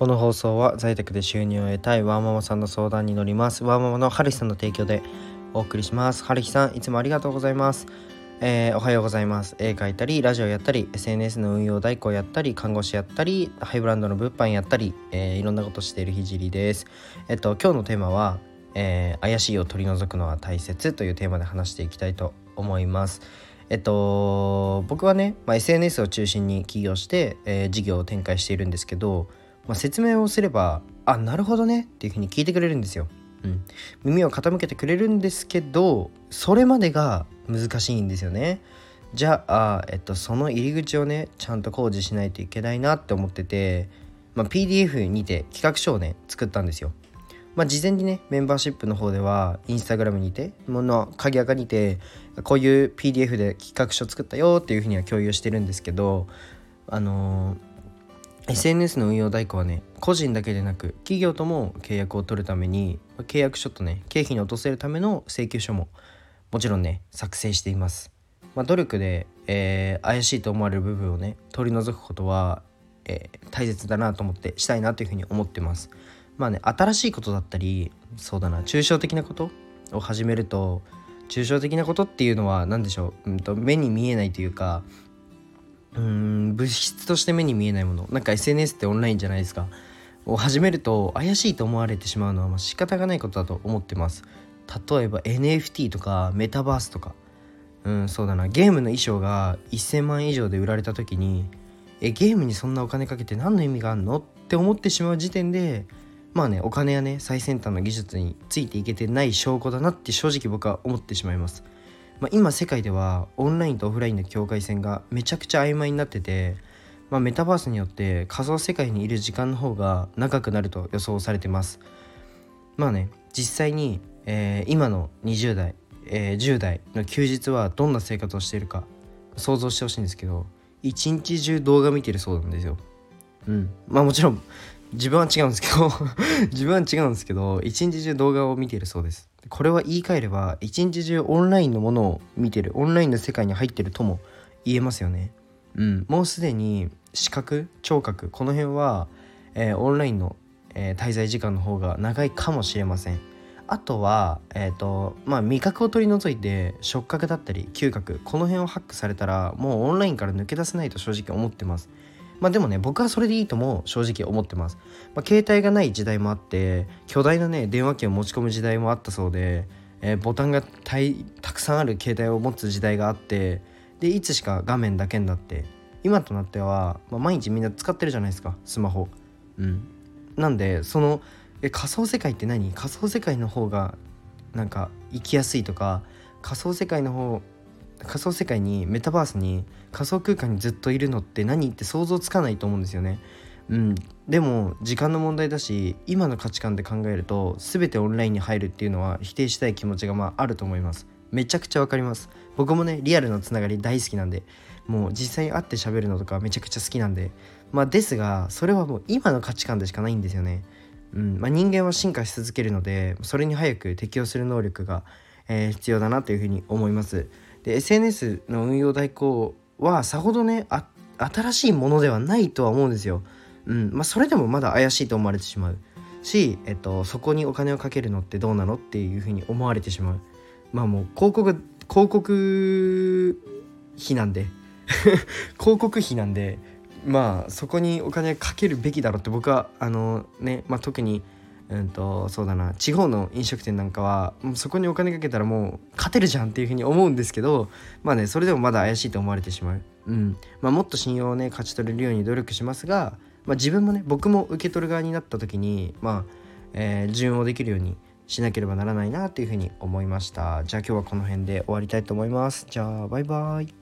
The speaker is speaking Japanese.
この放送は在宅で収入を得たいワーママさんの相談に乗ります。ワーママの春日さんの提供でお送りします。春日さんいつもありがとうございます。えー、おはようございます。絵描いたりラジオやったり SNS の運用代行やったり看護師やったりハイブランドの物販やったり、えー、いろんなことしているひじりです。えっと今日のテーマは、えー、怪しいを取り除くのは大切というテーマで話していきたいと思います。えっと僕はね、まあ、SNS を中心に起業して、え事業を展開しているんですけど、まあ、説明をすればあなるほどねっていうふうに聞いてくれるんですようん、耳を傾けてくれるんですけどそれまでが難しいんですよね。じゃあ、えっと、その入り口をねちゃんと工事しないといけないなって思ってて、まあ、PDF にて企画書をね作ったんですよ。まあ、事前にねメンバーシップの方ではインスタグラムにてもの鍵垢にてこういう PDF で企画書作ったよっていうふうには共有してるんですけどあのー SNS の運用代行はね個人だけでなく企業とも契約を取るために契約書とね経費に落とせるための請求書ももちろんね作成しています、まあ、努力で、えー、怪しいと思われる部分をね取り除くことは、えー、大切だなと思ってしたいなというふうに思ってます。まあね新しいことだったりそうだな抽象的なことを始めると抽象的なことっていうのは何でしょう、うんと、目に見えないというかうん物質として目に見えないもの。なんか SNS ってオンラインじゃないですか。を始めると怪しいと思われてしまうのはまあ仕方がないことだと思ってます。例えば NFT とかメタバースとか。うんそうだな。ゲームの衣装が1000万以上で売られた時にえゲームにそんなお金かけて何の意味があるの？って思ってしまう時点でまあねお金やね最先端の技術についていけてない証拠だなって正直僕は思ってしまいます。まあ、今世界ではオンラインとオフラインの境界線がめちゃくちゃ曖昧になってて、まあ、メタバースによって仮想世界にいる時間の方が長くなると予想されてます。まあね実際に、えー、今の20代、えー、10代の休日はどんな生活をしているか想像してほしいんですけど一日中動画見てるそうなんですよ。うん。まあもちろん自分は違うんですけど 自分は違うんですけど一日中動画を見ているそうです。これは言い換えれば一日中オンラインのものを見てるオンラインの世界に入ってるとも言えますよね。うん。もうすでに視覚聴覚この辺は、えー、オンラインの、えー、滞在時間の方が長いかもしれません。あとは、えーとまあ、味覚を取り除いて触覚だったり嗅覚この辺をハックされたらもうオンラインから抜け出せないと正直思ってます。まあでもね僕はそれでいいとも正直思ってます、まあ、携帯がない時代もあって巨大なね電話機を持ち込む時代もあったそうで、えー、ボタンがたくさんある携帯を持つ時代があってでいつしか画面だけになって今となっては、まあ、毎日みんな使ってるじゃないですかスマホ。うん。なんでそのえ仮想世界って何？仮想世界の方がなんか生きやすいとか仮想世界の方仮想世界にメタバースに仮想空間にずっといるのって何って想像つかないと思うんですよね。うん、でも時間の問題だし今の価値観で考えると全てオンラインに入るっていうのは否定したい気持ちがまああると思います。めちゃくちゃわかります。僕もねリアルのつながり大好きなんでもう実際に会って喋るのとかめちゃくちゃ好きなんでまあですがそれはもう今の価値観でしかないんですよね。うんまあ、人間は進化し続けるのでそれに早く適応する能力が、えー、必要だなというふうに思います。で SNS の運用代行はさほどね新しいものではないとは思うんですよ。うんまあ、それでもまだ怪しいと思われてしまうし、えっと、そこにお金をかけるのってどうなのっていうふうに思われてしまう。まあもう広告広告費なんで 広告費なんでまあそこにお金かけるべきだろうって僕はあのね、まあ、特にうんとそうだな。地方の飲食店なんかはもうそこにお金かけたらもう勝てるじゃんっていうふうに思うんですけどまあねそれでもまだ怪しいと思われてしまう、うん。まあ、もっと信用をね勝ち取れるように努力しますが、まあ、自分もね僕も受け取る側になった時にまあ、えー、順応できるようにしなければならないなというふうに思いました。じゃあ今日はこの辺で終わりたいと思います。じゃあバイバイ。